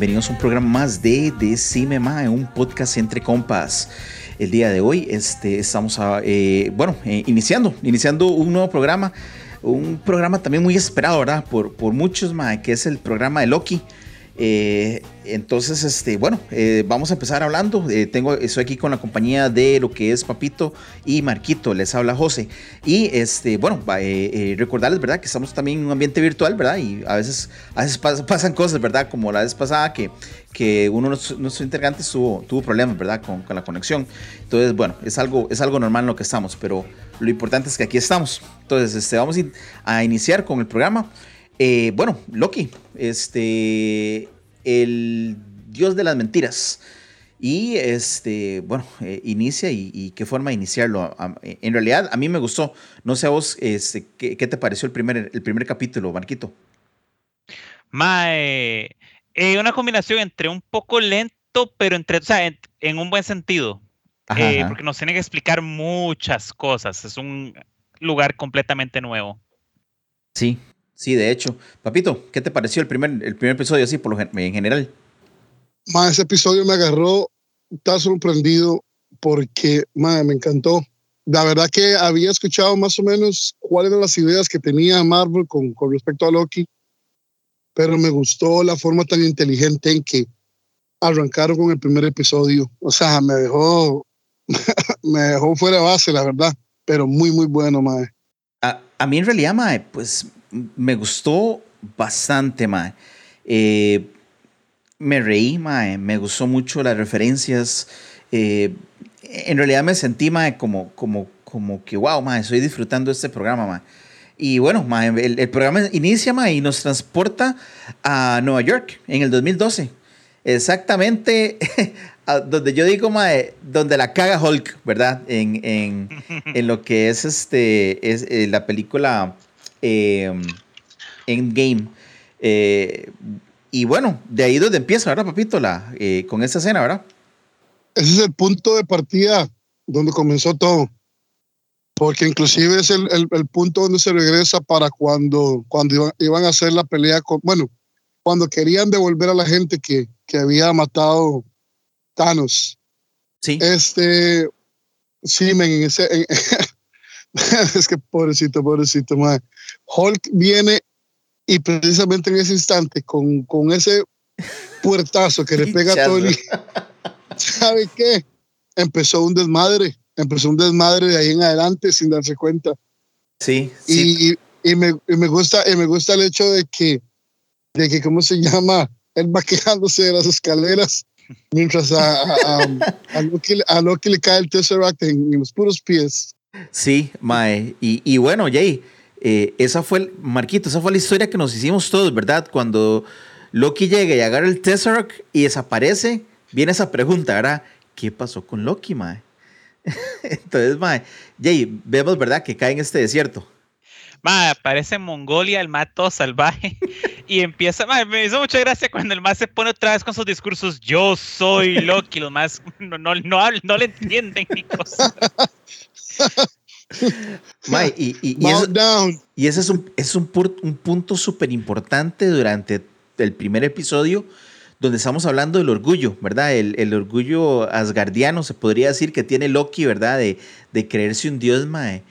bienvenidos a un programa más de Decime Mae, un podcast entre compas. El día de hoy este, estamos, a, eh, bueno, eh, iniciando, iniciando un nuevo programa, un programa también muy esperado, ¿verdad? Por, por muchos, Mae, que es el programa de Loki. Eh, entonces, este, bueno, eh, vamos a empezar hablando. Eh, tengo, estoy aquí con la compañía de lo que es Papito y Marquito. Les habla José. Y este, bueno, recordarles, ¿verdad? Que estamos también en un ambiente virtual, ¿verdad? Y a veces, a veces pasan cosas, ¿verdad? Como la vez pasada que, que uno de nuestros integrantes tuvo, tuvo problemas, ¿verdad? Con, con, la conexión. Entonces, bueno, es algo, es algo normal en lo que estamos, pero lo importante es que aquí estamos. Entonces, este, vamos a iniciar con el programa. Eh, bueno, Loki, este, el dios de las mentiras. Y este, bueno, eh, inicia y, qué forma de iniciarlo. En realidad, a mí me gustó. No sé a vos, este, ¿qué, te pareció el primer, el primer capítulo, Marquito? Mae, eh, una combinación entre un poco lento, pero entre, o sea, en, un buen sentido. Porque nos tiene que explicar muchas cosas. Es un lugar completamente nuevo. Sí, Sí, de hecho. Papito, ¿qué te pareció el primer, el primer episodio así por lo en general? Más ese episodio me agarró, estaba sorprendido porque me encantó. La verdad que había escuchado más o menos cuáles eran las ideas que tenía Marvel con, con respecto a Loki, pero me gustó la forma tan inteligente en que arrancaron con el primer episodio. O sea, me dejó, me dejó fuera de base, la verdad, pero muy, muy bueno, mae. A, a mí en realidad, mae, pues me gustó bastante, mae. Eh, me reí, mae. Me gustó mucho las referencias. Eh, en realidad me sentí, mae, como, como, como que, wow, mae, estoy disfrutando este programa, mae. Y bueno, mae, el, programa inicia, mae, y nos transporta a Nueva York en el 2012. Exactamente donde yo digo, mae, donde la caga Hulk, ¿verdad? En, en, en lo que es, este, es eh, la película eh, Endgame. Eh, y bueno, de ahí donde empieza, ¿verdad, papito? La, eh, con esta escena, ¿verdad? Ese es el punto de partida donde comenzó todo. Porque inclusive es el, el, punto donde se regresa para cuando, cuando iban, a hacer la pelea con, bueno, cuando querían devolver a la gente que, que había matado Thanos. Sí. Este, sí, men, ese, es que pobrecito, pobrecito, madre. Hulk viene y precisamente en ese instante, con, con ese puertazo que le pega a Tony, ¿sabe qué? Empezó un desmadre, empezó un desmadre de ahí en adelante sin darse cuenta. Sí, sí. Y, y, me, y, me, gusta, y me gusta el hecho de que, de que, ¿cómo se llama? Él va quejándose de las escaleras mientras a, a, a, Loki, a Loki, le cae el Tesseract en, en los puros pies. Sí, Mae. Y, y bueno, Jay, eh, esa fue, Marquito, esa fue la historia que nos hicimos todos, ¿verdad? Cuando Loki llega y agarra el Tesseract y desaparece, viene esa pregunta, ¿verdad? ¿Qué pasó con Loki, Mae? Entonces, Mae, Jay, vemos, ¿verdad? Que cae en este desierto. Mae, aparece en Mongolia el mato salvaje y empieza, mae, me hizo mucha gracia cuando el más se pone otra vez con sus discursos, yo soy Loki, los más no, no, no, no le entienden ni cosas. y, y, ese es un, es un, un punto súper importante durante el primer episodio donde estamos hablando del orgullo, ¿verdad? El, el, orgullo asgardiano, se podría decir que tiene Loki, ¿verdad? De, de creerse un dios, mae.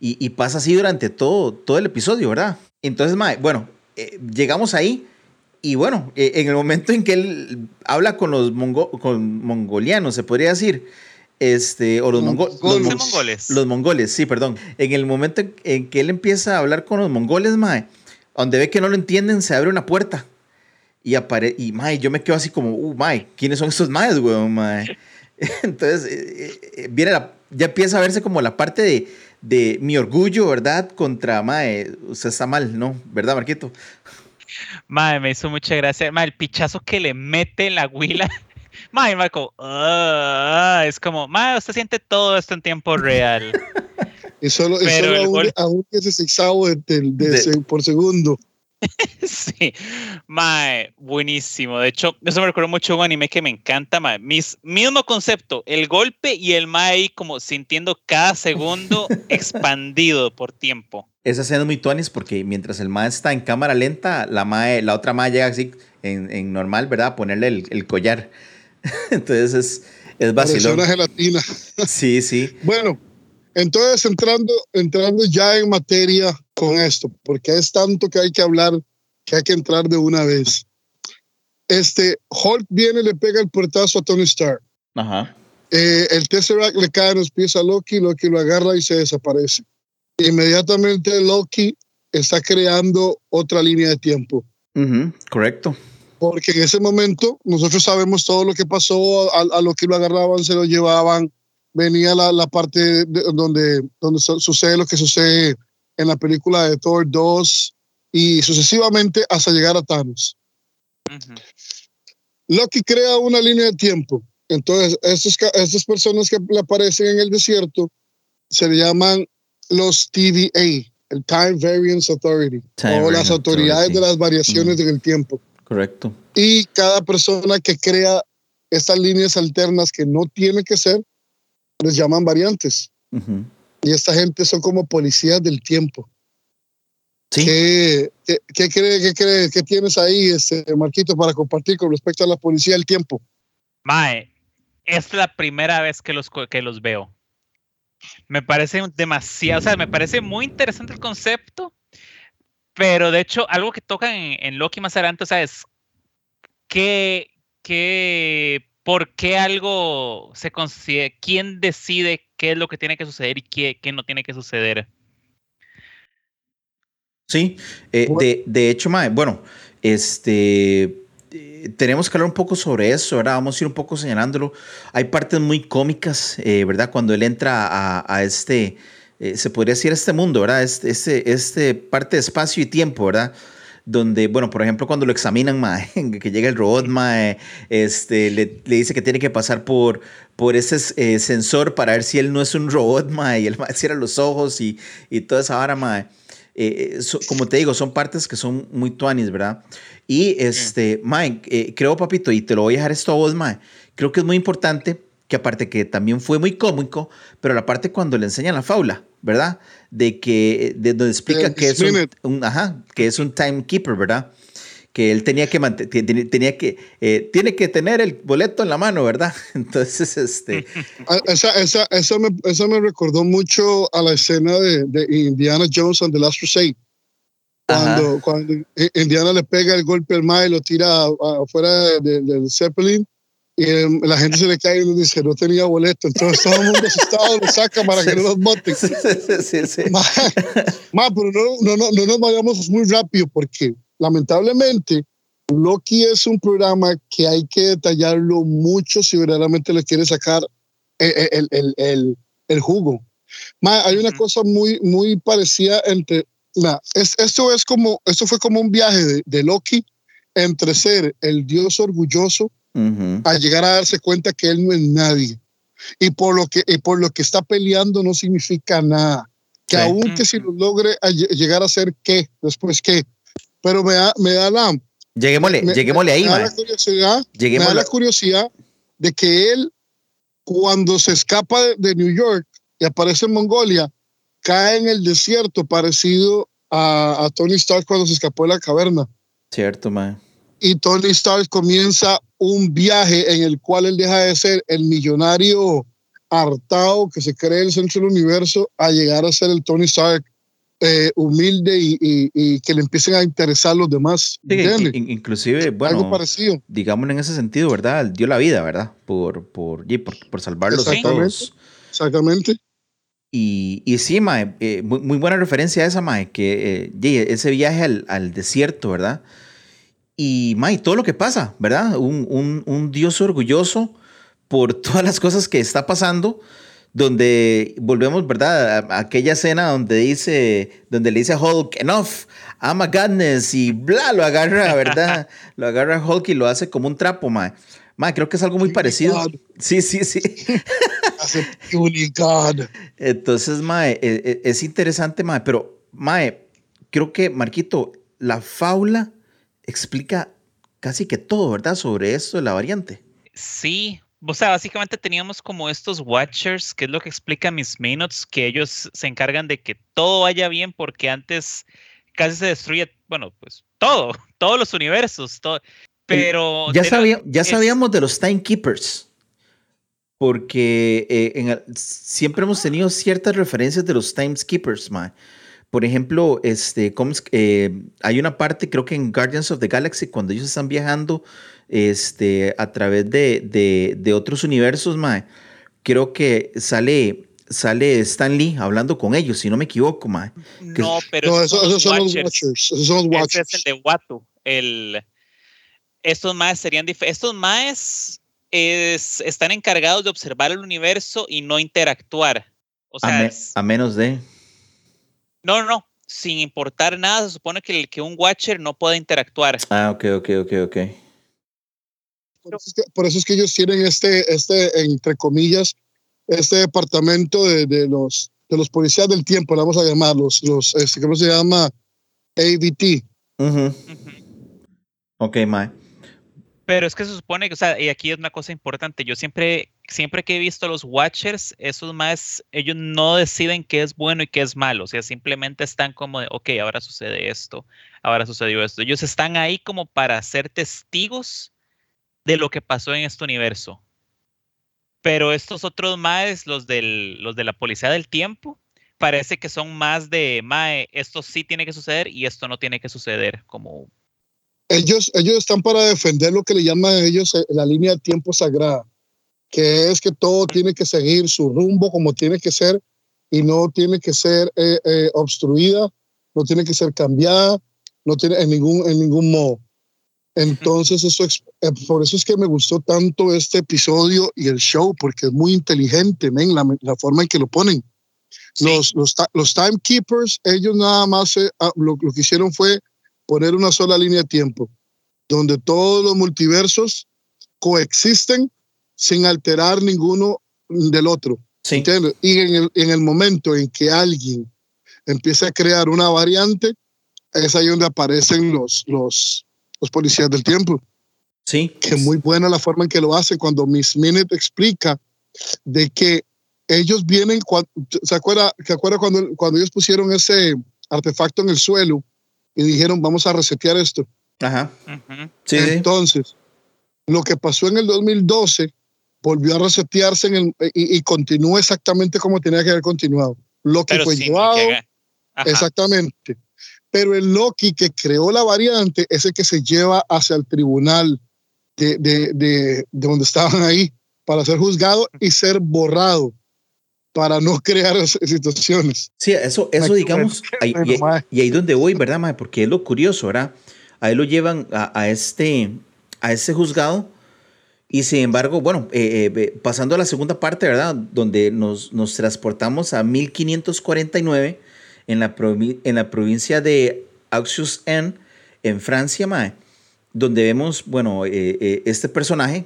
Y, y, pasa así durante todo, todo el episodio, ¿verdad? Entonces, mae, bueno, eh, llegamos ahí y bueno, eh, en el momento en que él habla con los con mongolianos, se podría decir, este, o los, mongoles. Los mongoles, sí, perdón. En el momento en que él empieza a hablar con los mongoles, mae, donde ve que no lo entienden, se abre una puerta. Y aparece, y mae, yo me quedo así como, uh, mae, ¿quiénes son estos maes, weón, mae? Entonces, eh, eh, viene la, ya empieza a verse como la parte de, de mi orgullo, ¿verdad? Contra, mae, usted está mal, ¿no? ¿Verdad, Marquito? Mae, me hizo mucha gracia. Mae, el pichazo que le mete en la huila Mae, Marco, uh, es como, Mae, usted siente todo esto en tiempo real. y solo, Pero y solo aún, ese sexavo de, de, por segundo. sí, mae, buenísimo. De hecho, eso me recuerda mucho a un anime que me encanta, mae. Mis, mismo concepto, el golpe y el mae ahí como sintiendo cada segundo expandido por tiempo. Esa escena es muy tuanis porque mientras el mae está en cámara lenta, la, mae, la otra mae llega así en, normal, ¿verdad? Ponerle el, collar. Entonces es, es vacilón. una gelatina. sí, sí. Bueno, entonces entrando, entrando ya en materia con esto, porque es tanto que hay que hablar que hay que entrar de una vez. Este, Hulk viene y le pega el puertazo a Tony Stark. Ajá. Eh, el Tesseract le cae en los pies a Loki, Loki lo agarra y se desaparece. Inmediatamente Loki está creando otra línea de tiempo. correcto. Porque en ese momento nosotros sabemos todo lo que pasó, a, lo que lo agarraban, se lo llevaban, venía la, la parte donde, donde sucede lo que sucede en la película de Thor 2 y sucesivamente hasta llegar a Thanos. Loki crea una línea de tiempo. Entonces, estos, estas personas que le aparecen en el desierto se le llaman los TVA, el Time Variance Authority, o las autoridades de las variaciones en el tiempo. Correcto. Y cada persona que crea estas líneas alternas que no tiene que ser, les llaman variantes. Y esta gente son como policías del tiempo. Sí. ¿Qué, qué, cree, qué, qué tienes ahí, este, Marquito, para compartir con respecto a la policía del tiempo? Mae, es la primera vez que los, que los veo. Me parece demasiado, o sea, me parece muy interesante el concepto, pero de hecho, algo que tocan en, Loki más adelante, o sea, es que, que, por qué algo se consigue, quién decide qué es lo que tiene que suceder y qué, qué no tiene que suceder. Sí, eh, de, de, hecho, Mae, bueno, este, tenemos que hablar un poco sobre eso, ¿verdad? Vamos a ir un poco señalándolo. Hay partes muy cómicas, eh, ¿verdad? Cuando él entra a, a este, eh, se podría decir este mundo, ¿verdad? Este, este, este, parte de espacio y tiempo, ¿verdad? Donde, bueno, por ejemplo, cuando lo examinan, mae, que llega el robot, mae, este, le, le, dice que tiene que pasar por, por ese sensor para ver si él no es un robot, mae, y él mae, cierra los ojos y, y toda esa vara, mae. Eh, eh, como te digo, son partes que son muy tuanis, ¿verdad? Y este, Mike, eh, creo, papito, y te lo voy a dejar esto a vos, Mike, creo que es muy importante que aparte que también fue muy cómico, pero la parte cuando le enseñan la faula, ¿verdad? De que, de donde explica que es un, ajá, que es un timekeeper, ¿verdad? que él tenía que tenía que eh, tiene que tener el boleto en la mano, ¿verdad? Entonces, este ah, esa, esa, eso, me, eso me recordó mucho a la escena de, de Indiana Jones and the Last Crusade. Cuando, cuando Indiana le pega el golpe al mar y lo tira afuera del Zeppelin y em, la gente se le cae y le dice no tenía boleto entonces todo el mundo asustado lo saca para que no los boten sí, sí, sí, más, pero no, no, no, no nos vayamos muy rápido porque lamentablemente, Loki es un programa que hay que detallarlo mucho si verdaderamente le quiere sacar el, el, el, el jugo. hay una cosa muy, muy parecida entre. es, esto, es como, esto fue como un viaje de, de Loki entre ser el dios orgulloso a llegar a darse cuenta que él no es nadie. Y por lo que, y por lo que está peleando no significa nada. Que aunque si lo logre llegar a ser qué, después qué, pero me da, me da la... Lleguémosle, lleguémosle ahí, me da, la curiosidad, me da la curiosidad de que él, cuando se escapa de, New York y aparece en Mongolia, cae en el desierto parecido a, a, Tony Stark cuando se escapó de la caverna. Cierto, man. Y Tony Stark comienza un viaje en el cual él deja de ser el millonario hartado que se cree el centro del universo a llegar a ser el Tony Stark eh, humilde y, que le empiecen a interesar los demás. inclusive, bueno, algo parecido. Digamos en ese sentido, ¿verdad? Dio la vida, ¿verdad? Por, por, por, por salvarlos a todos. Exactamente. Y, y sí, Mae, eh, muy, buena referencia a esa, Mae, que eh, ese viaje al, al, desierto, ¿verdad? Y, Mae, todo lo que pasa, ¿verdad? Un, un, un Dios orgulloso por todas las cosas que está pasando donde volvemos, ¿verdad? A, aquella escena donde dice, donde le dice a Hulk, enough, I'm a godness, y bla, lo agarra, ¿verdad? lo agarra Hulk y lo hace como un trapo, ma. Ma, creo que es algo muy parecido. Sí, sí, sí. Hace Entonces, ma, e, e, es, interesante, ma, pero, ma, creo que, Marquito, la faula explica casi que todo, ¿verdad? Sobre esto de la variante. Sí, o sea, básicamente teníamos como estos watchers, que es lo que explica Miss Minutes, que ellos se encargan de que todo vaya bien porque antes casi se destruye, bueno, pues todo, todos los universos, todo. Pero ya, sabía, ya sabíamos de los timekeepers. Porque eh, en, siempre hemos tenido ciertas referencias de los timekeepers, man. Por ejemplo, este, eh, hay una parte, creo que en Guardians of the Galaxy, cuando ellos están viajando este, a través de, de, de otros universos, man, creo que sale sale Stan Lee hablando con ellos, si no me equivoco, mae. No, pero esos, son los Watchers. Esos son los Watchers. Ese es el de Watu. El, estos maes serían Estos maes es, están encargados de observar el universo y no interactuar. O sea, a, menos de. No, no, sin importar nada, se supone que, el, que un Watcher no puede interactuar. Ah, ok, ok, ok, ok. Por eso, es que, por eso es que ellos tienen este, este, entre comillas, este departamento de, de, los, de los policías del tiempo, le vamos a llamar, los, los este, ¿cómo se llama? ABT. Ok, Mae. Pero es que se supone que, o sea, y aquí es una cosa importante, yo siempre, siempre que he visto los Watchers, esos más, ellos no deciden qué es bueno y qué es malo, o sea, simplemente están como de, ok, ahora sucede esto, ahora sucedió esto. Ellos están ahí como para ser testigos de lo que pasó en este universo. Pero estos otros más, los, del, los de la policía del tiempo, parece que son más de, mae, esto sí tiene que suceder y esto no tiene que suceder, como... Ellos, ellos están para defender lo que le llaman a ellos eh, la línea de tiempo sagrada, que es que todo tiene que seguir su rumbo como tiene que ser y no tiene que ser eh, eh, obstruida, no tiene que ser cambiada, no tiene en ningún, en ningún modo. Entonces, eso eh, por eso es que me gustó tanto este episodio y el show, porque es muy inteligente, men, la, la forma en que lo ponen. Los, los, los, timekeepers, ellos nada más ah, lo, lo, que hicieron fue poner una sola línea de tiempo, donde todos los multiversos coexisten sin alterar ninguno del otro. Sí. Y en el, en el momento en que alguien empieza a crear una variante, es ahí donde aparecen los, los, los policías del tiempo. Sí. Que muy buena la forma en que lo hacen cuando Miss Minute explica de que ellos vienen, ¿se acuerda, ¿se acuerda cuando, cuando ellos pusieron ese artefacto en el suelo y dijeron vamos a resetear esto? Ajá. sí, Entonces, lo que pasó en el 2012 volvió a resetearse en el, y, y continúa exactamente como tenía que haber continuado. Lo que fue llevado, exactamente pero el Loki que creó la variante es el que se lleva hacia el tribunal de, de, de, donde estaban ahí para ser juzgado y ser borrado para no crear situaciones. Sí, eso, eso digamos, ahí, y, ahí donde voy, ¿verdad, mae? Porque es lo curioso, ¿verdad? Ahí lo llevan a, a este, a ese juzgado y sin embargo, bueno, eh, eh, pasando a la segunda parte, ¿verdad? Donde nos, nos transportamos a 1549 en la, en la provincia de Auxus-en, en Francia, mae, donde vemos, bueno, eh, este personaje,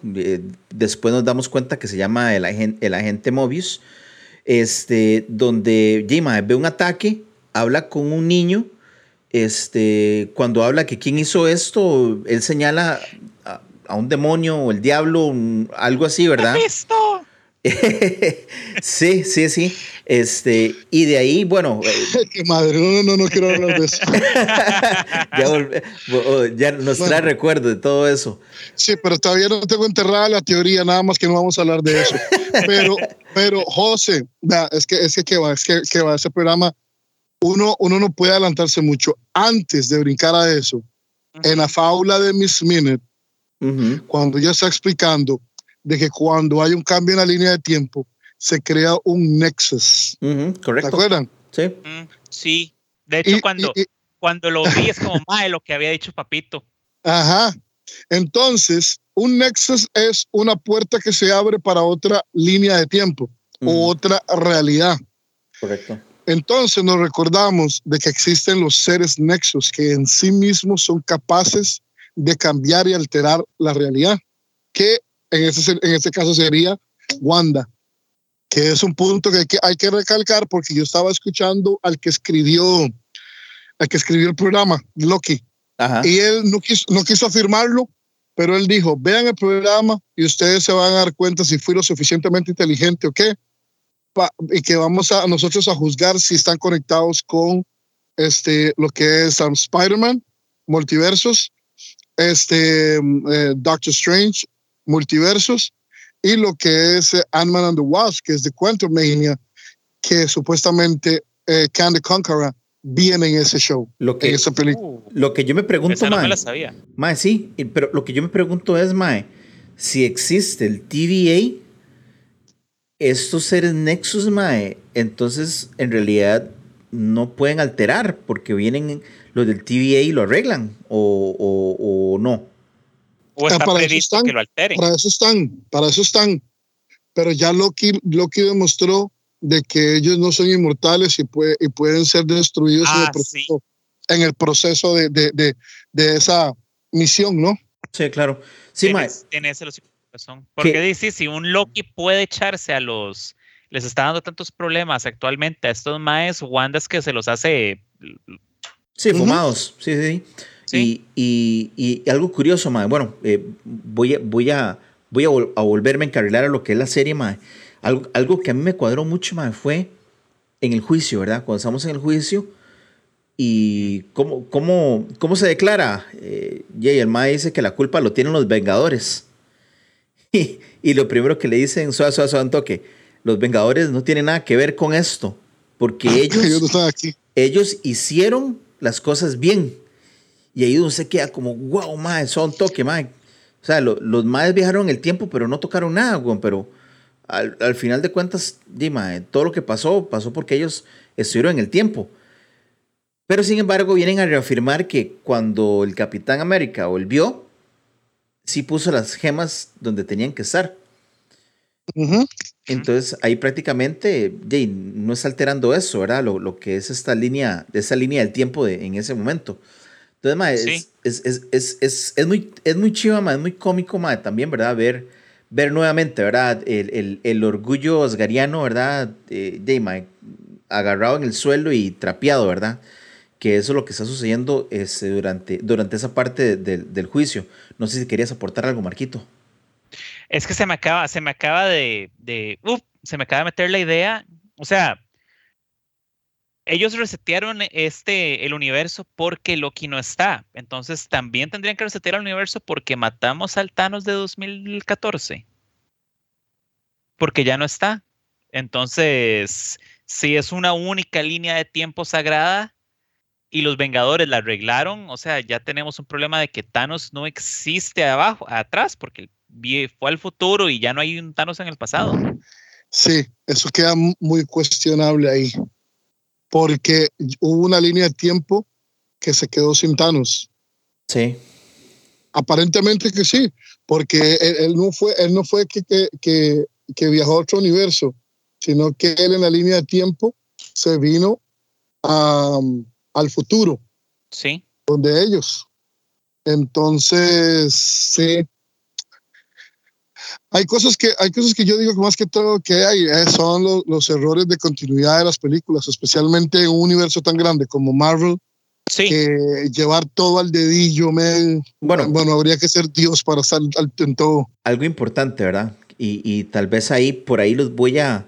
después nos damos cuenta que se llama el agente, el agente Mobius, este, donde Jima ve un ataque, habla con un niño, este, cuando habla que quién hizo esto, él señala a, un demonio o el diablo, algo así, ¿verdad? sí, sí, sí. Este, y de ahí, bueno. Qué madre, no, no, no quiero hablar de eso. ya, nos trae recuerdo de todo eso. Sí, pero todavía no tengo enterrada la teoría, nada más que no vamos a hablar de eso. Pero, pero José, es que es que, que va, es que, que va ese programa. Uno, uno no puede adelantarse mucho. Antes de brincar a eso, en la fábula de Miss Minute, cuando ella está explicando de que cuando hay un cambio en la línea de tiempo, se crea un nexus. correcto. ¿Se acuerdan? Sí. Mm, sí. De hecho, cuando, cuando lo vi es como más de lo que había dicho Papito. Ajá. Entonces, un nexus es una puerta que se abre para otra línea de tiempo o otra realidad. Correcto. Entonces nos recordamos de que existen los seres nexos que en sí mismos son capaces de cambiar y alterar la realidad, que en ese, en ese caso sería Wanda, que es un punto que hay, que hay que recalcar porque yo estaba escuchando al que escribió, al que escribió el programa, Loki, y él no quiso, no quiso afirmarlo, pero él dijo, vean el programa y ustedes se van a dar cuenta si fui lo suficientemente inteligente o qué, y que vamos a nosotros a juzgar si están conectados con este, lo que es um, Spider-Man, multiversos, este, eh, Doctor Strange, Multiversos, y lo que es eh, Ant-Man and the Wasp, que es de Quantum Mania, que supuestamente eh, Can the Conqueror viene en ese show, lo que, en esa película. Uh, lo que yo me pregunto, Esa no mae, me la sabía. mae, sí, pero lo que yo me pregunto es, mae, si existe el TVA, estos seres Nexus, mae, entonces en realidad no pueden alterar porque vienen los del TVA y lo arreglan o, o- o no. O Ah, está para eso están, que lo alteren. Para eso están, para eso están. Pero ya Loki, Loki demostró de que ellos no son inmortales y, puede- y pueden ser destruidos en Ah, el proceso, en el proceso de, de, de, de esa misión, ¿no? Sí, claro. Sí, mae, Tienes, tienes el hocico razón. Porque dice, si un Loki puede echarse a los... Les está dando tantos problemas actualmente a estos maes, Wanda es que se los hace... Sí, fumados. Sí, sí, sí. Sí. Y, y- y algo curioso, mae. Bueno, eh, voy, a, voy, a, voy a, vol- a volverme a encarrilar a lo que es la serie, mae. Algo, algo que a mí me cuadró mucho, mae, fue en el juicio, ¿verdad? Cuando estamos en el juicio y cómo, cómo, cómo se declara. Eh, y el mae dice que la culpa lo tienen los Vengadores. Y, y lo primero que le dicen, suave, suave, suave, toque, los Vengadores no tienen nada que ver con esto, porque ellos Ellos ellos hicieron las cosas bien. Y ahí uno se queda como, wow, mae, son toque, mae. O sea, lo- los maes viajaron el tiempo, pero no tocaron nada, güey. Pero al, al final de cuentas, di, mae, todo lo que pasó, pasó porque ellos estuvieron en el tiempo. Pero sin embargo, vienen a reafirmar que cuando el Capitán América volvió, sí puso las gemas donde tenían que estar. Ujú. Entonces ahí prácticamente di, no está alterando eso, ¿verdad? Lo, lo que es esta línea, de esa línea del tiempo de, en ese momento. Entonces, ma, es, Sí. es, es, es, es, es muy, es muy chiva, ma, es muy cómico, ma, también, ¿verdad? Ver, ver nuevamente, ¿verdad? El, el, el orgullo osgariano, ¿verdad? Eh, de, ma, agarrado en el suelo y trapeado, ¿verdad? Que eso es lo que está sucediendo este, durante, durante esa parte de- del juicio. No sé si querías aportar algo, Marquito. Es que se me acaba, se me acaba de, se me acaba de meter la idea. O sea, ellos resetearon este, el universo porque Loki no está. Entonces también tendrían que resetear el universo porque matamos al Thanos de 2014. Porque ya no está. Entonces, si es una única línea de tiempo sagrada y los Vengadores la arreglaron, o sea, ya tenemos un problema de que Thanos no existe abajo, atrás, porque fue al futuro y ya no hay un Thanos en el pasado. Sí, eso queda mu- muy cuestionable ahí. Porque hubo una línea de tiempo que se quedó sin Thanos. Sí. Aparentemente que sí, porque él, él no fue, él no fue que, que, que, que viajó a otro universo, sino que él en la línea de tiempo se vino a- al futuro, Sí. donde ellos. Entonces, sí. Hay cosas que, hay cosas que yo digo que más que todo que hay eh, son lo- los errores de continuidad de las películas, especialmente en un universo tan grande como Marvel, Sí. que llevar todo al dedillo, man, Bueno, bueno, habría que ser Dios para estar al, en todo. algo importante, ¿verdad? Y, y tal vez ahí, por ahí los voy a,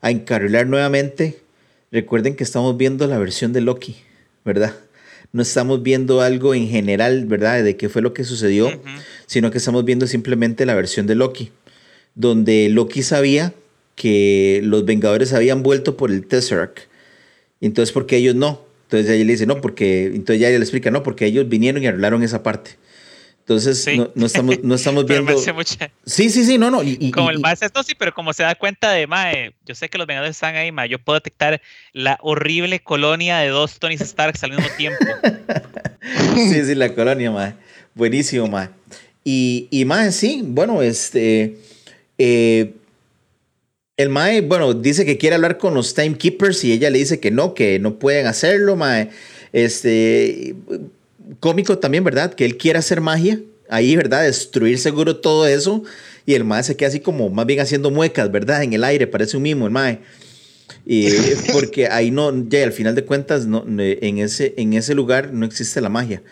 a encarrilar nuevamente. Recuerden que estamos viendo la versión de Loki, ¿verdad? No estamos viendo algo en general, ¿verdad? De qué fue lo que sucedió, sino que estamos viendo simplemente la versión de Loki, donde Loki sabía que los Vengadores habían vuelto por el Tesseract. Entonces, ¿por qué ellos no? Entonces ella le dice, no, porque, entonces ya ella le explica, no, porque ellos vinieron y arreglaron esa parte. Entonces, Sí. no, no estamos, no estamos viendo... mucha- Sí, sí, sí, no, no. y- y- Como y- el más esto sí, pero como se da cuenta de Mae, yo sé que los Vengadores están ahí, Mae, yo puedo detectar la horrible colonia de dos Tony Starks al mismo tiempo. sí, sí, la colonia, mae. Buenísimo, mae. Y, y mae, sí, bueno, este. eh, el mae, bueno, dice que quiere hablar con los timekeepers y ella le dice que no, que no pueden hacerlo, mae. Este. Cómico también, ¿verdad? Que él quiere hacer magia. Ahí, ¿verdad? Destruir seguro todo eso. Y el mae se queda así como más bien haciendo muecas, ¿verdad? En el aire, parece un mimo, el mae. Y porque ahí no, ya al final de cuentas, no, en, ese, en ese lugar no existe la magia.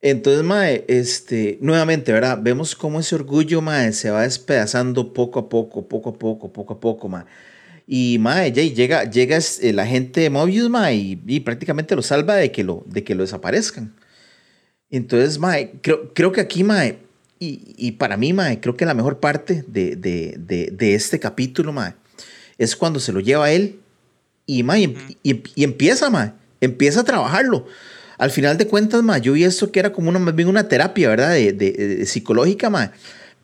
Entonces, Mae, este, nuevamente, ¿verdad? Vemos cómo ese orgullo, Mae, se va despedazando poco a poco, poco a poco, poco a poco, Mae. Y, Mae, ya llega, llega este, la gente de Mobius, Mae, y, y prácticamente lo salva de que lo, de que lo desaparezcan. Entonces, mae, creo, creo que aquí, mae, y, y, para mí, mae, creo que la mejor parte de, de, de, de este capítulo, mae, es cuando se lo lleva él y, mae, y, y, empieza, mae, empieza a trabajarlo. Al final de cuentas, mae, yo vi esto que era como una, más bien una terapia, ¿verdad? De, de psicológica, mae,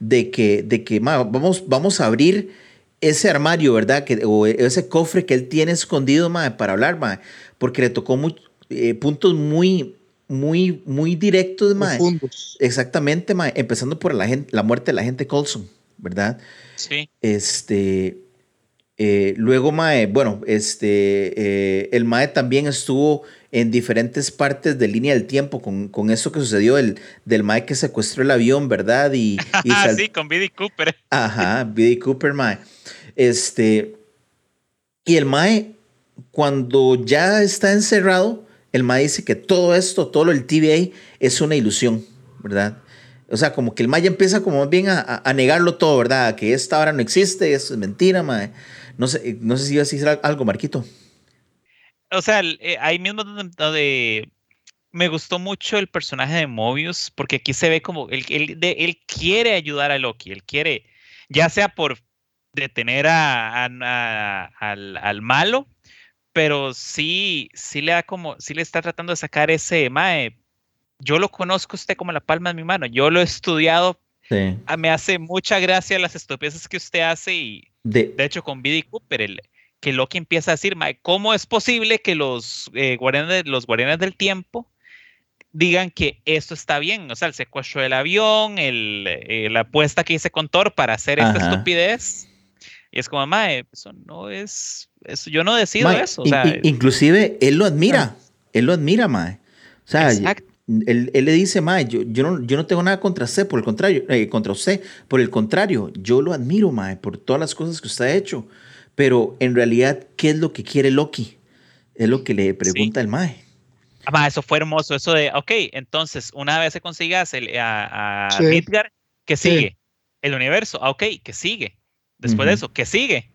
de que, de que mae, vamos, vamos a abrir ese armario, ¿verdad? Que, o ese cofre que él tiene escondido, mae, para hablar, mae, porque le tocó muy, eh, puntos muy muy, muy directos, mae. Exactamente, mae. Empezando por la, gente, la muerte de la gente Colson, ¿verdad? Sí. Este. Eh, luego, Mae, bueno, este, eh, el Mae también estuvo en diferentes partes de línea del tiempo con, con eso que sucedió el, del Mae que secuestró el avión, ¿verdad? Y, y sí, con Biddy Cooper. Ajá, Biddy Cooper, Mae. Este, y el Mae, cuando ya está encerrado, el MA dice que todo esto, todo el TVA es una ilusión, ¿verdad? O sea, como que el Maya empieza como bien a, negarlo todo, ¿verdad? Que esta hora no existe, eso es mentira, mae. No sé, no sé si iba a decir algo, Marquito. O sea, eh, ahí mismo donde, me gustó mucho el personaje de Mobius, porque aquí se ve como él, él, quiere ayudar a Loki, él quiere, ya sea por detener al, al, malo, pero sí, sí le da como, sí le está tratando de sacar ese, mae, yo lo conozco usted como la palma de mi mano, yo lo he estudiado, sí. Ah, me hace mucha gracia las estupideces que usted hace y de, de hecho con Biddy Cooper, el, que Loki empieza a decir, mae, ¿cómo es posible que los, eh, guardianes, los guardianes del tiempo digan que esto está bien? O sea, el secuestro del avión, el, eh, la apuesta que hice con Thor para hacer esta estupidez. Y es como, mae, eso no es eso, yo no decido mae, eso. O sea, in, inclusive él lo admira. Ah. Él lo admira, mae. O sea, él, él, le dice, mae, yo, yo, no, yo no tengo nada contra usted, por el contrario, eh, contra usted. Por el contrario, yo lo admiro, mae, por todas las cosas que usted ha hecho. Pero en realidad, ¿qué es lo que quiere Loki? Es lo que le pregunta sí. el mae. Ah, eso fue hermoso, eso de, ok, entonces, una vez se consigas el, a, a sí. Midgar, ¿qué sigue? Sí. El universo, ah, ok, ¿qué sigue? Después uh -huh. de eso, ¿qué sigue?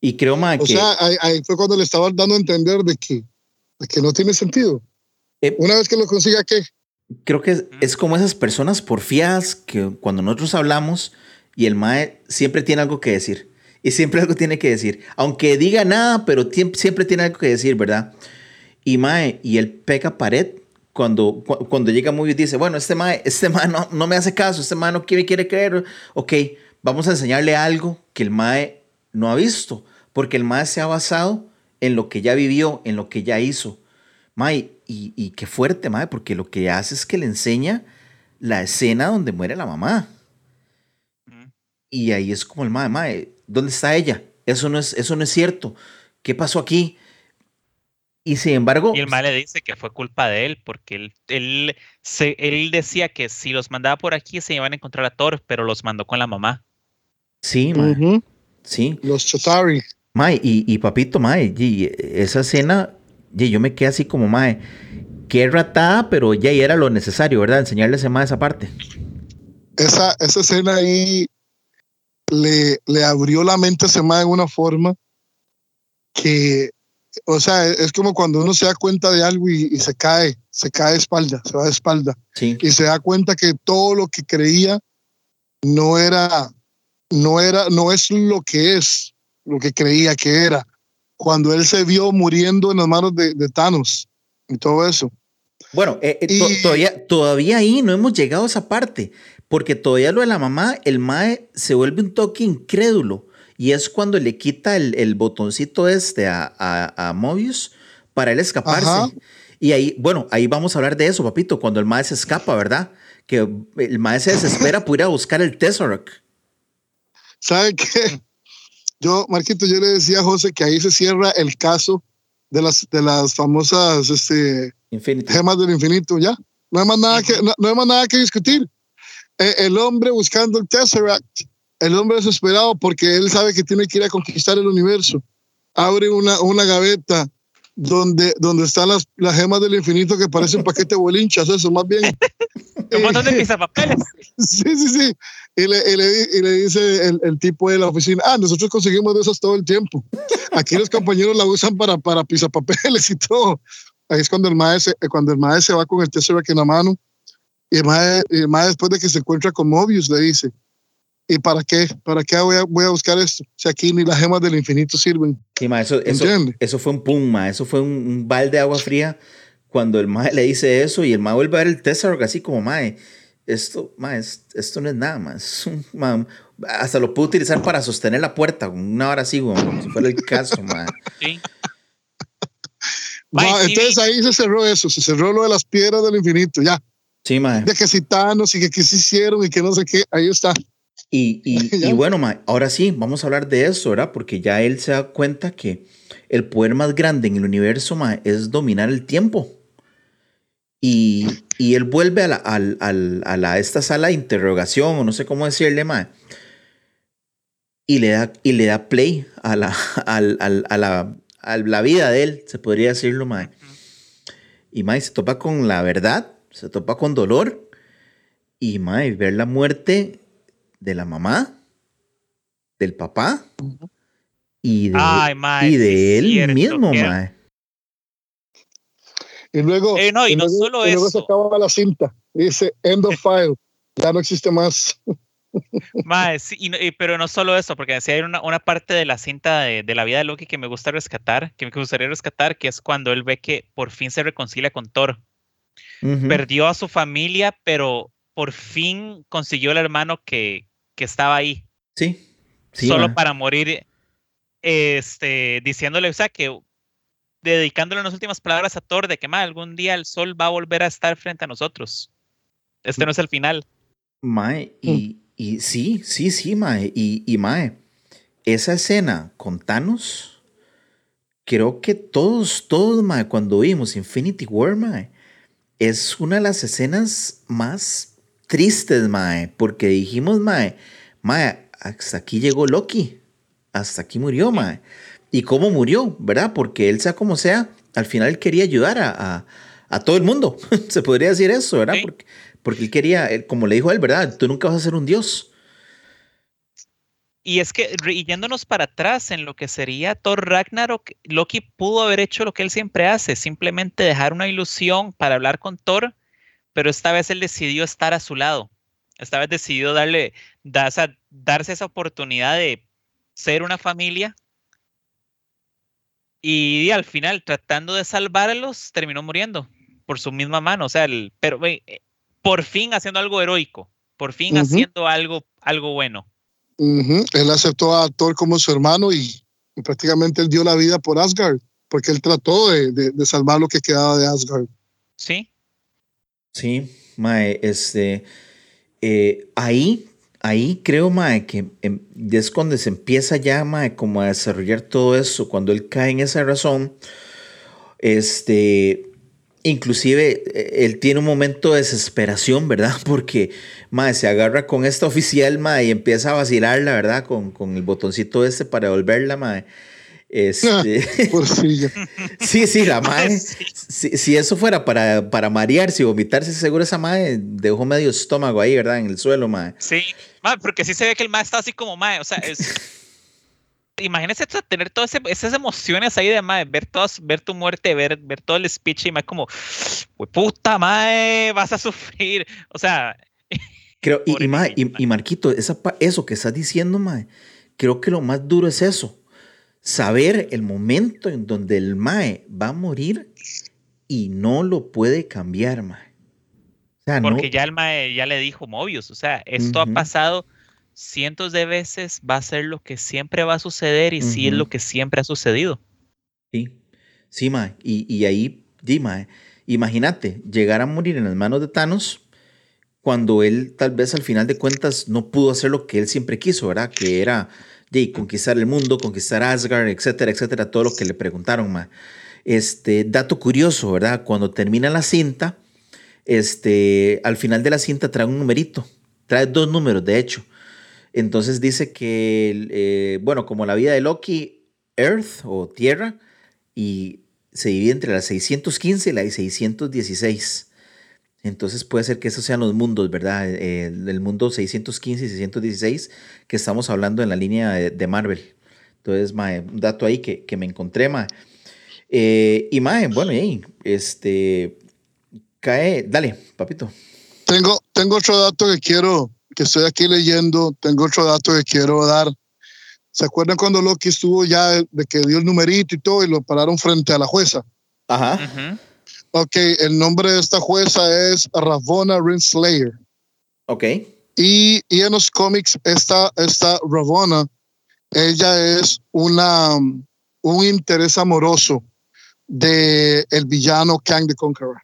Y creo, más que... O sea, ahí, ahí, fue cuando le estaba dando a entender de que, de que no tiene sentido. Eh, Una vez que lo consiga, ¿qué? Creo que es, es, como esas personas porfiadas que cuando nosotros hablamos y el MAE siempre tiene algo que decir. Y siempre algo tiene que decir. Aunque diga nada, pero siempre tiene algo que decir, ¿verdad? Y MAE, y él pega pared cuando, cuando llega muy y dice, bueno, este MAE, este MAE no, no me hace caso, este MAE no quiere, quiere creer. Ok, vamos a enseñarle algo que el MAE no ha visto porque el mae se ha basado en lo que ya vivió, en lo que ya hizo. Mae, y, y qué fuerte, mae, porque lo que hace es que le enseña la escena donde muere la mamá. Y ahí es como el mae, mae, ¿dónde está ella? Eso no es, eso no es cierto. ¿Qué pasó aquí? Y sin embargo. Y el mae le dice que fue culpa de él, porque él, él, se, él decía que si los mandaba por aquí se iban a encontrar a Thor, pero los mandó con la mamá. Sí, mae. Uh -huh. Sí. Los Chotari. Mae, y, y, papito, mae, y esa escena, y yo me quedé así como, mae, qué ratada, pero ya era lo necesario, ¿verdad? Enseñarles más esa parte. Esa, esa escena ahí le, le abrió la mente a ese mae de una forma que, o sea, es como cuando uno se da cuenta de algo y, y se cae, se cae de espalda, se va de espalda. Sí. Y se da cuenta que todo lo que creía no era, no era, no es lo que es lo que creía que era, cuando él se vio muriendo en las manos de, de Thanos y todo eso. Bueno, eh, eh, todavía, todavía ahí no hemos llegado a esa parte, porque todavía lo de la mamá, el Mae se vuelve un toque incrédulo, y es cuando le quita el, el botoncito este a, a, a, Mobius para él escaparse. Ajá. Y ahí, bueno, ahí vamos a hablar de eso, papito, cuando el Mae se escapa, ¿verdad? Que el Mae se desespera por ir a buscar el Tesseract. ¿Sabe qué? Yo, Marquito, yo le decía a José que ahí se cierra el caso de las, de las famosas este, gemas del infinito, ya. No hay más nada que, no, no hay más nada que discutir. Eh, el hombre buscando el Tesseract, el hombre desesperado porque él sabe que tiene que ir a conquistar el universo. Abre una, una gaveta donde, donde están las, las gemas del infinito que parecen paquete bolinchas, eso más bien. Un montón de pisapapeles. sí, sí, sí. Y le, y le, y le dice el, el, tipo de la oficina, ah, nosotros conseguimos de esas todo el tiempo. Aquí los compañeros la usan para, para pisapapeles y todo. ahí es cuando el maestro, cuando el maestro se va con el Tesseract en la mano, y el maestro, después de que se encuentra con Mobius le dice, ¿y para qué? ¿Para qué voy a, voy a buscar esto? Si aquí ni las gemas del infinito sirven. Sí, ma, eso, eso, eso, fue un pum, ma, eso fue un, un balde de agua fría cuando el mae le dice eso y el mae vuelve a ver el Tesseract así como mae, esto, mae, esto no es nada más. hasta lo puedo utilizar para sostener la puerta una hora así, como si fuera el caso, mae. Sí. entonces ahí se cerró eso, se cerró lo de las piedras del infinito, ya. Sí, mae. De que citanos y que qué se hicieron y que no sé qué, ahí está. Y, y, y bueno, mae, ahora sí, vamos a hablar de eso, ¿verdad? Porque ya él se da cuenta que el poder más grande en el universo mae, es dominar el tiempo. Y, y él vuelve a, la, a, la, esta sala de interrogación, o no sé cómo decirle, mae. Y le da, y le da play a la, a, la, a la vida de él, se podría decirlo, mae. Y mae se topa con la verdad, se topa con dolor. Y mae, ver la muerte de la mamá, del papá y de, y de él mismo, mae. Y luego, eh, no, y, no solo y luego se acaba la cinta. Dice end of file. ya no existe más. Mae, sí, y, pero no solo eso, porque si hay una, una parte de la cinta de, de, la vida de Loki que me gusta rescatar, que me gustaría rescatar, que es cuando él ve que por fin se reconcilia con Thor. Perdió a su familia, pero por fin consiguió el hermano que, que estaba ahí. Sí. sí solo para morir, este, diciéndole, o sea, que dedicándole unas últimas palabras a Thor de que algún día el sol va a volver a estar frente a nosotros. Este no es el final. Mae, y, y sí, sí, sí, Mae. Y, y Mae, esa escena con Thanos, creo que todos, todos, Mae, cuando vimos Infinity War, Mae, es una de las escenas más tristes, Mae, porque dijimos, Mae, Mae, hasta aquí llegó Loki, hasta aquí murió, Mae y cómo murió, ¿verdad? Porque él sea como sea, al final quería ayudar a, a, todo el mundo. Se podría decir eso, ¿verdad? Porque, porque él quería, como le dijo a él, ¿verdad? Tú nunca vas a ser un dios. Y es que, yéndonos para atrás en lo que sería Thor Ragnarok, Loki pudo haber hecho lo que él siempre hace, simplemente dejar una ilusión para hablar con Thor, pero esta vez él decidió estar a su lado. Esta vez decidió darle, darse esa oportunidad de ser una familia y al final, tratando de salvarlos, terminó muriendo por su misma mano. O sea, el, pero eh, por fin haciendo algo heroico, por fin haciendo algo, algo bueno. Él aceptó a Thor como su hermano y, prácticamente él dio la vida por Asgard, porque él trató de, de, salvar lo que quedaba de Asgard. Sí. Sí, Mae, este, eh, ahí ahí creo, Mae, que em, es cuando se empieza ya, Mae, como a desarrollar todo eso, cuando él cae en esa razón, este, inclusive e, él tiene un momento de desesperación, ¿verdad? Porque, Mae, se agarra con esta oficial, Mae, y empieza a vacilarla, ¿verdad? Con, con el botoncito este para devolverla, Mae. Este, sí, sí, la madre. Si, eso fuera para, para marearse y vomitarse, seguro esa madre dejó medio estómago ahí, ¿verdad? En el suelo, madre. Sí, porque sí se ve que el madre está así como madre. O sea, es. imagínese tener todas esas emociones ahí de madre, ver, todas, ver tu muerte, ver, ver todo el speech y más como, puta madre, vas a sufrir. O sea. Creo, y, y, Marquito, esa, eso que estás diciendo, madre, creo que lo más duro es eso saber el momento en donde el Mae va a morir y no lo puede cambiar, Mae. Porque ya el Mae ya le dijo Mobius, o sea, esto ha pasado cientos de veces, va a ser lo que siempre va a suceder y sí es lo que siempre ha sucedido. Sí, sí, Mae. Y, ahí, di, Mae, imagínate, llegar a morir en las manos de Thanos cuando él tal vez al final de cuentas no pudo hacer lo que él siempre quiso, ¿verdad? Que era de conquistar el mundo, conquistar Asgard, etcétera, etcétera, todo lo que le preguntaron, ma. Este, dato curioso, ¿verdad? Cuando termina la cinta, este, al final de la cinta trae un numerito, trae dos números, de hecho. Entonces dice que, eh, bueno, como la vida de Loki, Earth o Tierra, y se divide entre la 615 y la 616. Entonces puede ser que esos sean los mundos, ¿verdad? El, mundo 615 y 616 que estamos hablando en la línea de, Marvel. Entonces, un dato ahí que, me encontré, ma. Eh, y mae, bueno, y este cae, dale, papito. Tengo, tengo otro dato que quiero, que estoy aquí leyendo, tengo otro dato que quiero dar. ¿Se acuerdan cuando Loki estuvo ya de que dio el numerito y todo y lo pararon frente a la jueza? Ajá. Ujú. Ok, el nombre de esta jueza es Ravonna Renslayer. Ok. Y, y en los cómics, esta, esta Ravonna, ella es una, un interés amoroso de el villano Kang the Conqueror.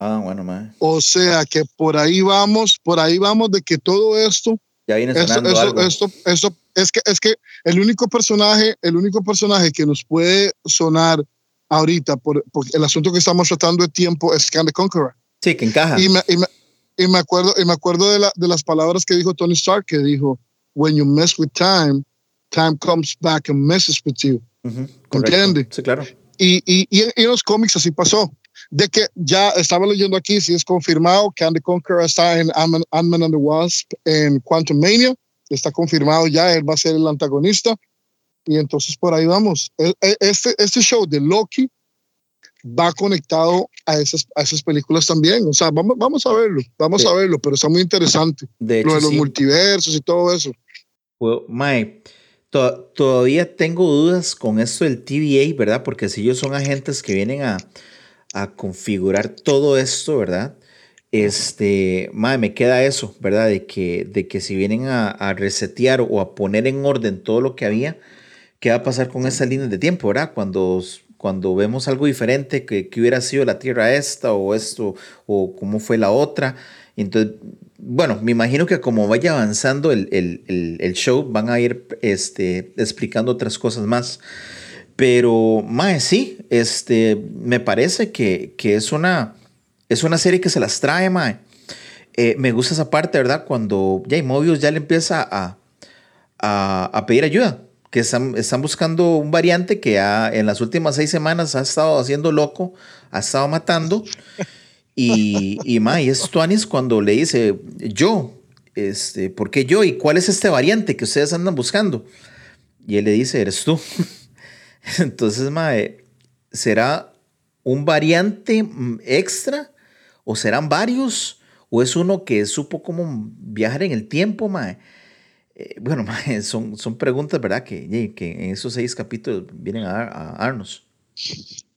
Ah, bueno, mae. O sea que por ahí vamos, por ahí vamos de que todo esto, Ya viene sonando esto, algo. esto, esto- es que es que el único personaje, el único personaje que nos puede sonar ahorita por, por el asunto que estamos tratando de tiempo es Kang the Conqueror. Sí, que encaja. Y me, y me- y me acuerdo, y me acuerdo de, la- de las palabras que dijo Tony Stark, que dijo, when you mess with time, time comes back and messes with you. Correcto. ¿Entiende? Sí, claro. Y, y, y en- los cómics así pasó. De que ya estaba leyendo aquí, si es confirmado que Andy Conqueror está en Ant-Man Ant-Man and the Wasp en Quantum Mania. Está confirmado ya, él va a ser el antagonista. Y entonces por ahí vamos. E- Este, este show de Loki va conectado a esas, a esas películas también. O sea, vamos, vamos a verlo, vamos a verlo, pero está muy interesante. De Lo hecho, de los sí. multiversos y todo eso. Well, mae, to- todavía tengo dudas con esto del TVA, ¿verdad? Porque si ellos son agentes que vienen a, a configurar todo esto, ¿verdad? Este, mae, me queda eso, ¿verdad? De que, de que si vienen a, a resetear o a poner en orden todo lo que había, ¿qué va a pasar con esas líneas de tiempo, ¿verdad? Cuando, cuando vemos algo diferente, que, que hubiera sido la Tierra esta o esto, o cómo fue la otra. Entonces, bueno, me imagino que como vaya avanzando el, el- el- el show, van a ir este, explicando otras cosas más. Pero, mae, sí, este, me parece que, que es, una, es una serie que se las trae, mae. Eh, me gusta esa parte, ¿verdad? Cuando ya Mobius ya le empieza a, a, a pedir ayuda. Que están, buscando un variante que ha- en las últimas seis semanas ha estado haciendo loco, ha estado matando. Y, y, ma, y es Tuanis cuando le dice, yo, este, ¿por qué yo? ¿Y cuál es este variante que ustedes andan buscando? Y él le dice, eres tú. Entonces, ma, eh, ¿será un variante mm, extra? ¿O serán varios? ¿O es uno que supo cómo viajar en el tiempo, ma? Eh, bueno, son, son preguntas, ¿verdad? Que, que en esos seis capítulos vienen a, a darnos.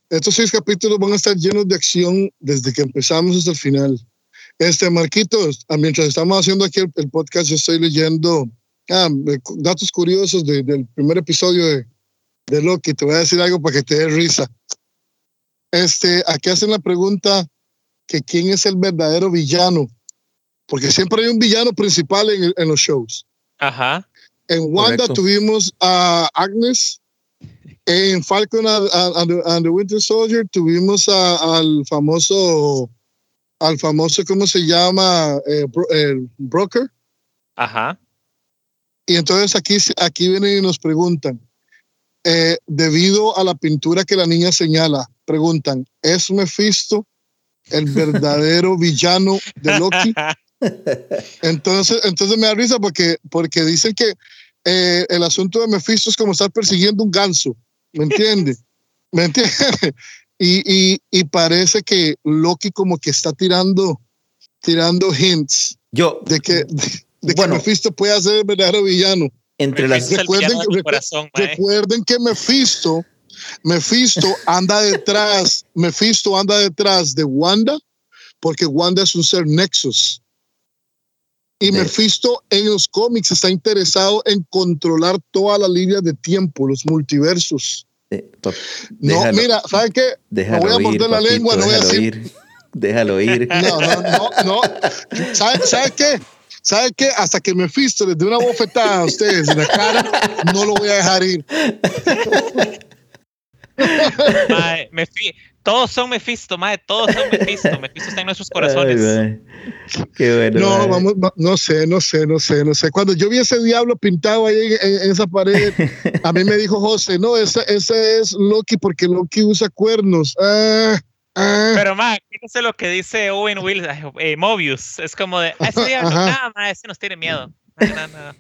Estos seis capítulos van a estar llenos de acción desde que empezamos hasta el final. Este, Marquitos, ah, mientras estamos haciendo aquí el, el podcast, yo estoy leyendo ah, datos curiosos de- del primer episodio de, de Loki. Te voy a decir algo para que te dé risa. Este, aquí hacen la pregunta que quién es el verdadero villano, porque siempre hay un villano principal en, en los shows. Ajá. En Wanda Correcto. tuvimos a Agnes. En Falcon and, and the, and the Winter Soldier tuvimos a- al famoso, al famoso, ¿cómo se llama? Eh, el broker. Ajá. Y entonces aquí, aquí vienen y nos preguntan, eh, debido a la pintura que la niña señala, preguntan, ¿es Mephisto el verdadero villano de Loki? Entonces, entonces me da risa porque, porque dicen que eh, el asunto de Mephisto es como estar persiguiendo un ganso, ¿me entiendes? ¿Me entiendes? Y, y, y parece que Loki como que está tirando, tirando hints Yo, de que, de, de Bueno. que Mephisto puede ser el verdadero villano. entre las... Recuerden- recu- corazón. Recuerden que Mephisto, Mephisto anda detrás, Mephisto anda detrás de Wanda, porque Wanda es un ser Nexus. Y De- Mephisto en los cómics está interesado en controlar toda la línea de tiempo, los multiversos. No, déjalo- mira, ¿sabe qué? déjalo voy a ir, morder la papito, lengua, no voy a decir- ir. Déjalo ir. No, no, no, no. ¿Sabe, sabe qué? ¿Sabe qué? Hasta que Mephisto les dé una bofetada a ustedes en la cara, no lo voy a dejar ir. todos son Mephisto, mae, todos son Mephisto. Mephisto está en nuestros corazones. Ay. Qué bueno. No, vamos, va- no sé, no sé, no sé, no sé. Cuando yo vi ese diablo pintado ahí en, en- en esa pared, a mí me dijo José, no, ese, ese es Loki porque Loki usa cuernos. Ah, ah. Pero, mae, fíjese lo que dice Owen Wilson, eh, Mobius. Es como de, "Ah, ese diablo, nada, mae, ese nos tiene miedo. No, no, no.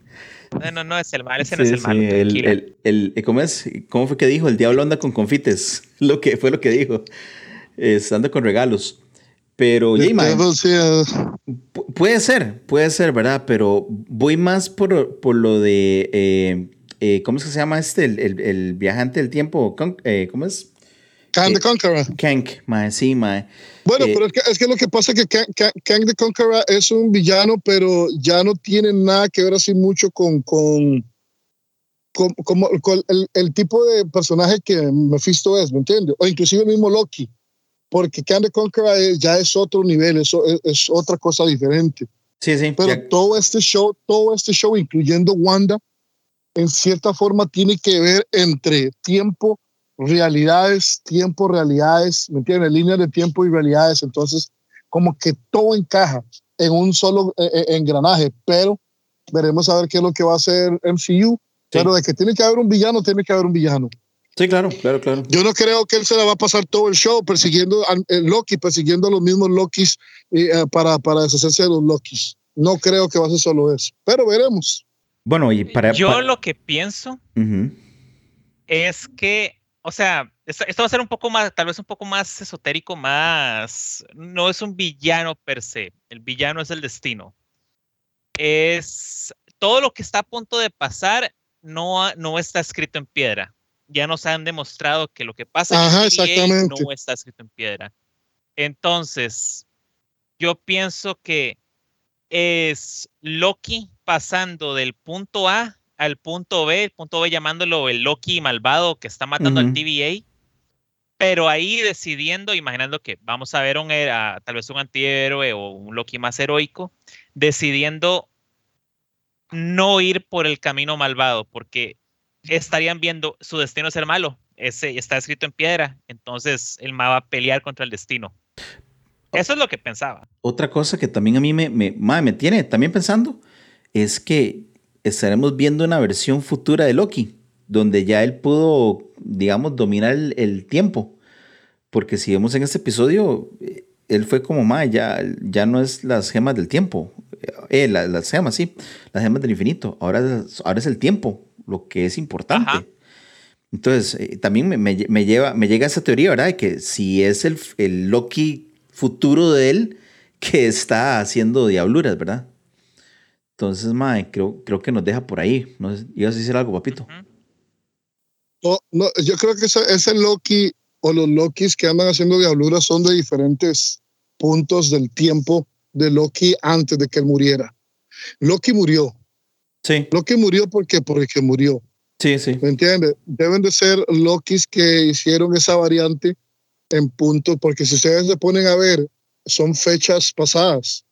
No, es el mal, ese no es el mal. El, el, ¿cómo, es? ¿Cómo fue que dijo? El diablo anda con confites. Lo que fue lo que dijo. Es, anda con regalos. Pero, puede ser, puede ser, ¿verdad? Pero voy más por, por lo de, eh, eh, ¿cómo es que se llama este? El, el, viajante del tiempo, eh, ¿cómo es? Kang the Conqueror. Kank, mae, sí, mae. Bueno, pero es que, es que, lo que pasa es que Kang, the Conqueror es un villano, pero ya no tiene nada que ver así mucho con, con, con, con el, el, tipo de personaje que Mephisto es, ¿me entiendes? O inclusive el mismo Loki porque Can the Conqueror ya es otro nivel, eso es, otra cosa diferente. Sí, sí. Pero todo este show, todo este show, incluyendo Wanda, en cierta forma tiene que ver entre tiempo, realidades, tiempo, realidades, ¿me entiendes? Líneas de tiempo y realidades. Entonces, como que todo encaja en un solo eh, eh, engranaje, pero veremos a ver qué es lo que va a hacer MCU. Pero de que tiene que haber un villano, tiene que haber un villano. Sí, claro, claro, claro. Yo no creo que él se la va a pasar todo el show persiguiendo a Loki, persiguiendo a los mismos Lokis eh, para, para deshacerse de los Lokis. No creo que va a ser solo eso, pero veremos. Bueno, y para... Yo lo que pienso es que, o sea, esto, va a ser un poco más, tal vez un poco más esotérico, más... No es un villano per se, el villano es el destino. Es todo lo que está a punto de pasar no, no está escrito en piedra ya nos han demostrado que lo que pasa en no está escrito en piedra. Entonces, yo pienso que es Loki pasando del punto A al punto B, el punto B llamándolo el Loki malvado que está matando al TVA, pero ahí decidiendo, imaginando que vamos a ver un, tal vez un antihéroe o un Loki más heroico, decidiendo no ir por el camino malvado, porque estarían viendo su destino ser malo. Ese está escrito en piedra, entonces el ma va a pelear contra el destino. Eso es lo que pensaba. Otra cosa que también a mí me, me, me tiene también pensando es que estaremos viendo una versión futura de Loki, donde ya él pudo, digamos, dominar el, tiempo. Porque si vemos en este episodio, eh, él fue como, ma, ya, ya no es las gemas del tiempo. Eh, las, gemas, sí, las gemas del infinito. Ahora, ahora es el tiempo lo que es importante. Entonces, eh, también me, me, lleva, me llega esa teoría, ¿verdad? De que si es el, el Loki futuro de él que está haciendo diabluras, ¿verdad? Entonces, mae, creo, creo que nos deja por ahí. ¿No? ¿Ibas a decir algo, papito? no, yo creo que ese, ese Loki o los Lokis que andan haciendo diabluras son de diferentes puntos del tiempo de Loki antes de que él muriera. Loki murió, Sí. Loki murió porque, porque murió. Sí, sí. ¿Me entiendes? Deben de ser Lokis que hicieron esa variante en puntos, porque si ustedes se ponen a ver, son fechas pasadas.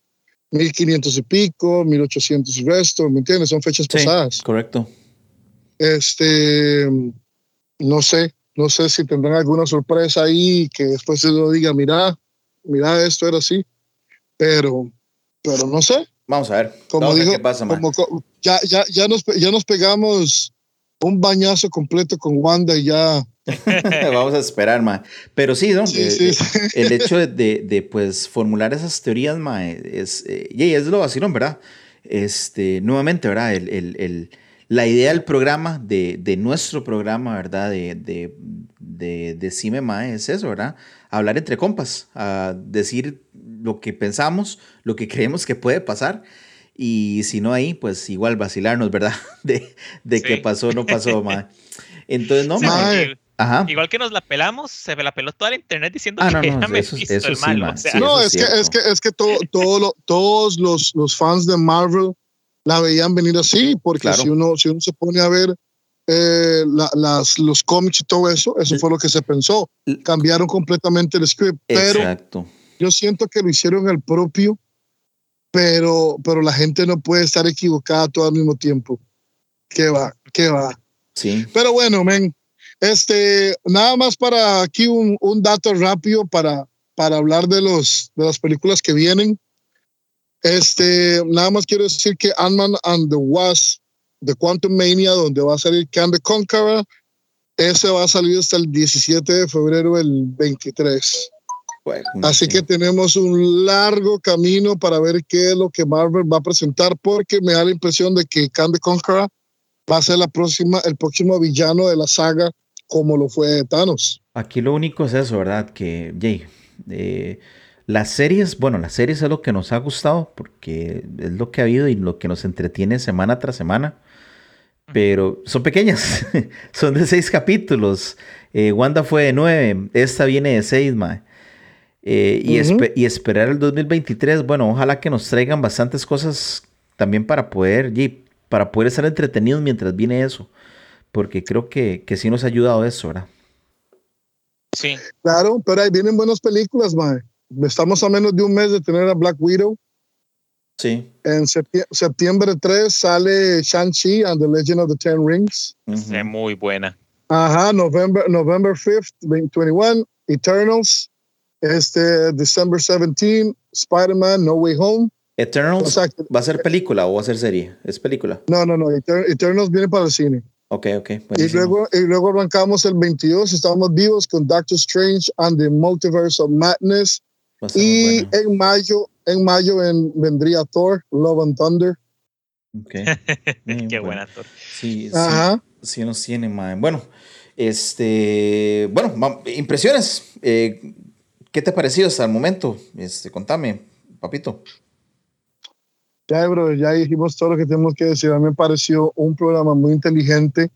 1500 y pico, 1800 y resto, ¿me entiendes? Son fechas sí, pasadas. Correcto. Este, no sé, no sé si tendrán alguna sorpresa ahí que después se lo diga, mira, mira, esto era así, pero, pero no sé. Vamos a ver. Como dijo, qué pasa, como, ya, ya, ya, nos, ya nos pegamos un bañazo completo con Wanda y ya. Vamos a esperar, ma. Pero sí, ¿no? Eh, eh, el hecho de, de, pues, formular esas teorías, ma, es, eh, y es lo vacilón, ¿verdad? Este, nuevamente, ¿verdad? El, el, el, la idea del programa, de, de nuestro programa, ¿verdad? De, de, de, de Cime, es eso, ¿verdad? Hablar entre compas, a decir lo que pensamos, lo que creemos que puede pasar. Y si no ahí, pues igual vacilarnos, ¿verdad? De, de qué pasó, no pasó, ma. Entonces, no, Ajá. Igual que nos la pelamos, se la peló toda la internet diciendo ah, que no, no, eso, eso el malo. no, es, que, es que es que todo, todo todos los, los fans de Marvel la veían venir así, porque si, uno, si uno se pone a ver eh, las, los cómics y todo eso, eso fue lo que se pensó. Cambiaron completamente el script, pero Exacto. yo siento que lo hicieron el propio, pero, pero la gente no puede estar equivocada todo al mismo tiempo. ¿Qué va? ¿Qué va? Sí. Pero bueno, men, este, nada más para aquí un, un dato rápido para, para hablar de, los, de las películas que vienen. Este, nada más quiero decir que Ant-Man and the Wasp de Quantum Mania, donde va a salir Can the Conqueror, ese va a salir hasta el 17 de febrero del 23. Así que tenemos un largo camino para ver qué es lo que Marvel va a presentar, porque me da la impresión de que Kang the Conqueror va a ser la próxima, el próximo villano de la saga, como lo fue Thanos. Aquí lo único es eso, ¿verdad? Que, Jay, eh, las series, bueno, las series es lo que nos ha gustado, porque es lo que ha habido y lo que nos entretiene semana tras semana. Pero son pequeñas, son de seis capítulos. Eh, Wanda fue de nueve, esta viene de seis, mae. Eh, y, y, esperar el 2023, bueno, ojalá que nos traigan bastantes cosas también para poder, para poder estar entretenidos mientras viene eso, porque creo que, que sí nos ha ayudado eso, ¿verdad? Sí. Claro, pero ahí vienen buenas películas, mae. Estamos a menos de un mes de tener a Black Widow. Sí. En septiembre 3 sale Shang-Chi and the Legend of the Ten Rings. Es muy buena. Ajá, November, November 5th, 2021, Eternals. Este, December 17, Spider-Man, No Way Home. Eternals va a ser película o va a ser serie? Es película. No, no, no. Eternals viene para el cine. Ok, ok. Y luego, y luego arrancamos el 22, estamos vivos con Doctor Strange and the Multiverse of Madness. Y en mayo, en mayo vendría Thor, Love and Thunder. Ok. Qué buena Thor. Sí, Ajá. sí, sí nos tiene, man. Bueno, este, bueno, impresiones. Eh, ¿Qué te ha parecido hasta el momento? Este, contame, papito. Ya, bro, ya dijimos todo lo que tenemos que decir. A mí me pareció un programa muy inteligente,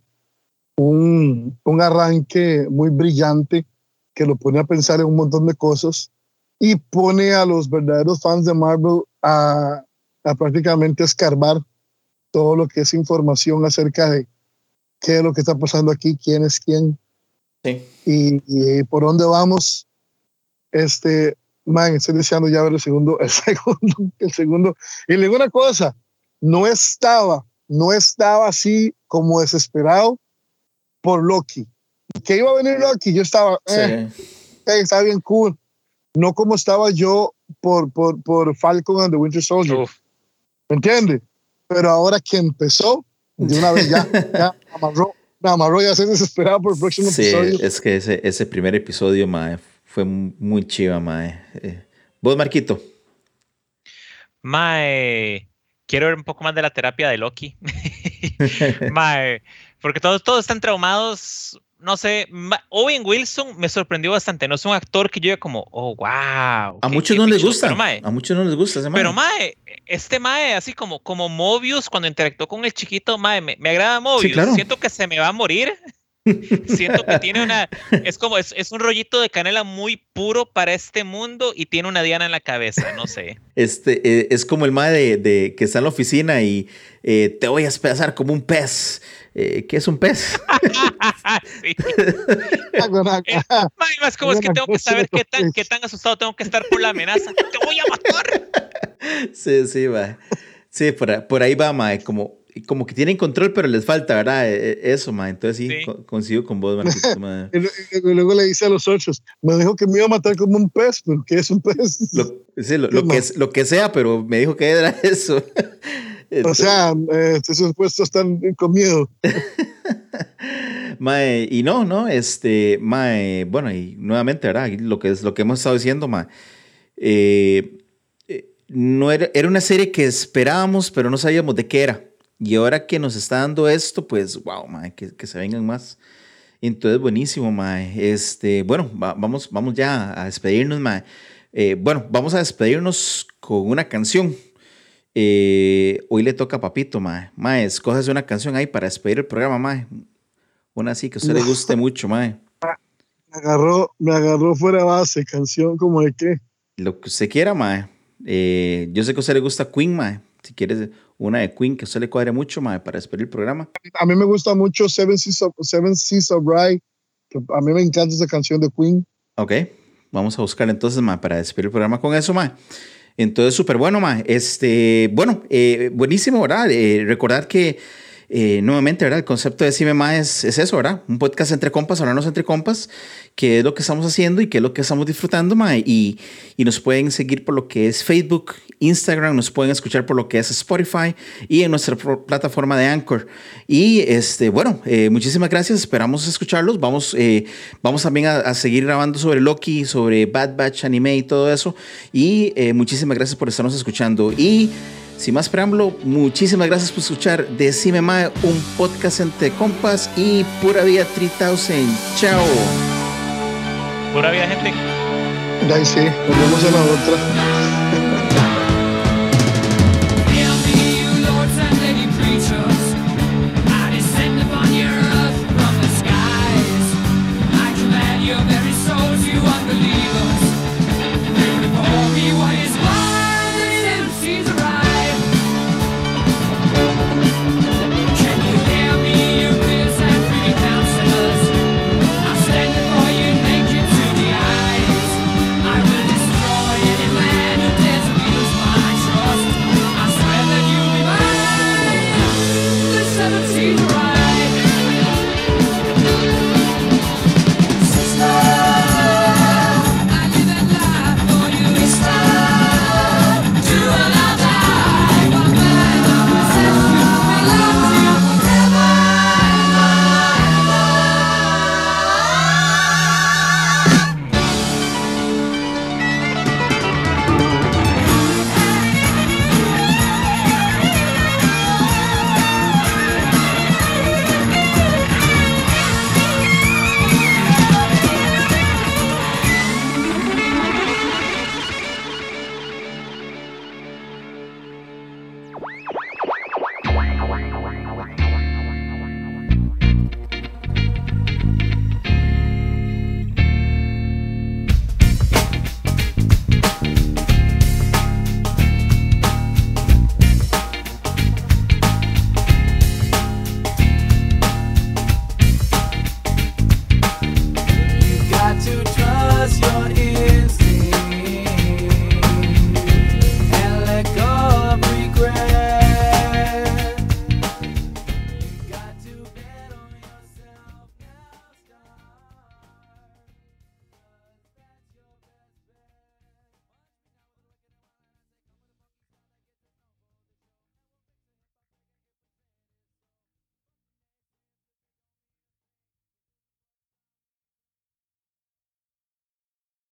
un, un arranque muy brillante que lo pone a pensar en un montón de cosas y pone a los verdaderos fans de Marvel a, a prácticamente escarbar todo lo que es información acerca de qué es lo que está pasando aquí, quién es quién sí. y, y, por dónde vamos. Este, man, estoy deseando ya ver el segundo, el segundo, el segundo. Y le digo una cosa, no estaba, no estaba así como desesperado por Loki. Que iba a venir Loki, yo estaba, eh, está bien cool. No como estaba yo por, por, por Falcon and the Winter Soldier. ¿Me entiendes? Pero ahora que empezó, de una vez ya, ya amarró, amarró ya se desesperado por el próximo sí, episodio. es que ese, ese primer episodio, mae, fue muy chiva, mae. Eh, ¿Vos, Marquito? Mae, quiero ver un poco más de la terapia de Loki. mae, porque todos, todos están traumados. No sé, Owen Wilson me sorprendió bastante. No es un actor que yo como, oh, wow. A muchos no les gusta. a muchos no les gusta ese mae. Pero mae, este mae, así como, como Mobius, cuando interactuó con el chiquito, mae, me, me agrada Mobius. Sí, claro. Siento que se me va a morir. Siento que tiene una. Es como. Es, es, un rollito de canela muy puro para este mundo y tiene una diana en la cabeza, no sé. Este eh, es como el mae de, de, que está en la oficina y eh, te voy a espesar como un pez. Eh, ¿Qué es un pez? sí. es como es que tengo que saber qué tan, qué tan asustado tengo que estar por la amenaza. ¡Te voy a matar! Sí, sí, va. Sí, por, por ahí va, mae. Como como que tienen control, pero les falta, ¿verdad? E, e, eso, ma. Entonces sí, sí. consigo con vos, Marquito, ma. y luego le dice a los otros, me dijo que me iba a matar como un pez, pero ¿qué es un pez? Lo, sí, lo, lo que, es, lo que sea, pero me dijo que era eso. Entonces, o sea, eh, esos puestos están con miedo. mae, y no, no, este, mae, bueno, y nuevamente, ¿verdad? Lo que es lo que hemos estado diciendo, mae. Eh, eh, no era, era una serie que esperábamos, pero no sabíamos de qué era. Y ahora que nos está dando esto, pues, wow, mae, que, que, se vengan más. Entonces, buenísimo, mae. Este, bueno, vamos, vamos ya a despedirnos, mae. Eh, bueno, vamos a despedirnos con una canción. Eh, hoy le toca a Papito, mae. Mae, escójase una canción ahí para despedir el programa, mae. Una así que a usted le guste mucho, mae. Me agarró, me agarró fuera base, canción como de qué. Lo que usted quiera, mae. Eh, yo sé que a usted le gusta Queen, mae. Si quieres una de Queen que a usted le cuadre mucho, mae, para despedir el programa. A mí me gusta mucho Seven Seas of, Seven Seas of Rye. A mí me encanta esa canción de Queen. Ok, vamos a buscar entonces, mae, para despedir el programa con eso, mae. Entonces, súper bueno, mae. Este, bueno, eh, buenísimo, ¿verdad? Eh, recordar que eh, nuevamente, ¿verdad? El concepto de Cimema es, es eso, ¿verdad? Un podcast entre compas, hablarnos entre compas, que es lo que estamos haciendo y qué es lo que estamos disfrutando, mae. Y, y nos pueden seguir por lo que es Facebook, Instagram, nos pueden escuchar por lo que es Spotify y en nuestra plataforma de Anchor. Y este, bueno, eh, muchísimas gracias, esperamos escucharlos. Vamos, eh, vamos también a, a, seguir grabando sobre Loki, sobre Bad Batch Anime y todo eso. Y eh, muchísimas gracias por estarnos escuchando. Y sin más preámbulo, muchísimas gracias por escuchar Decime Mae, un podcast entre compas y pura vida 3000. Chao. Pura vida, gente. Ahí sí, nos vemos en la otra.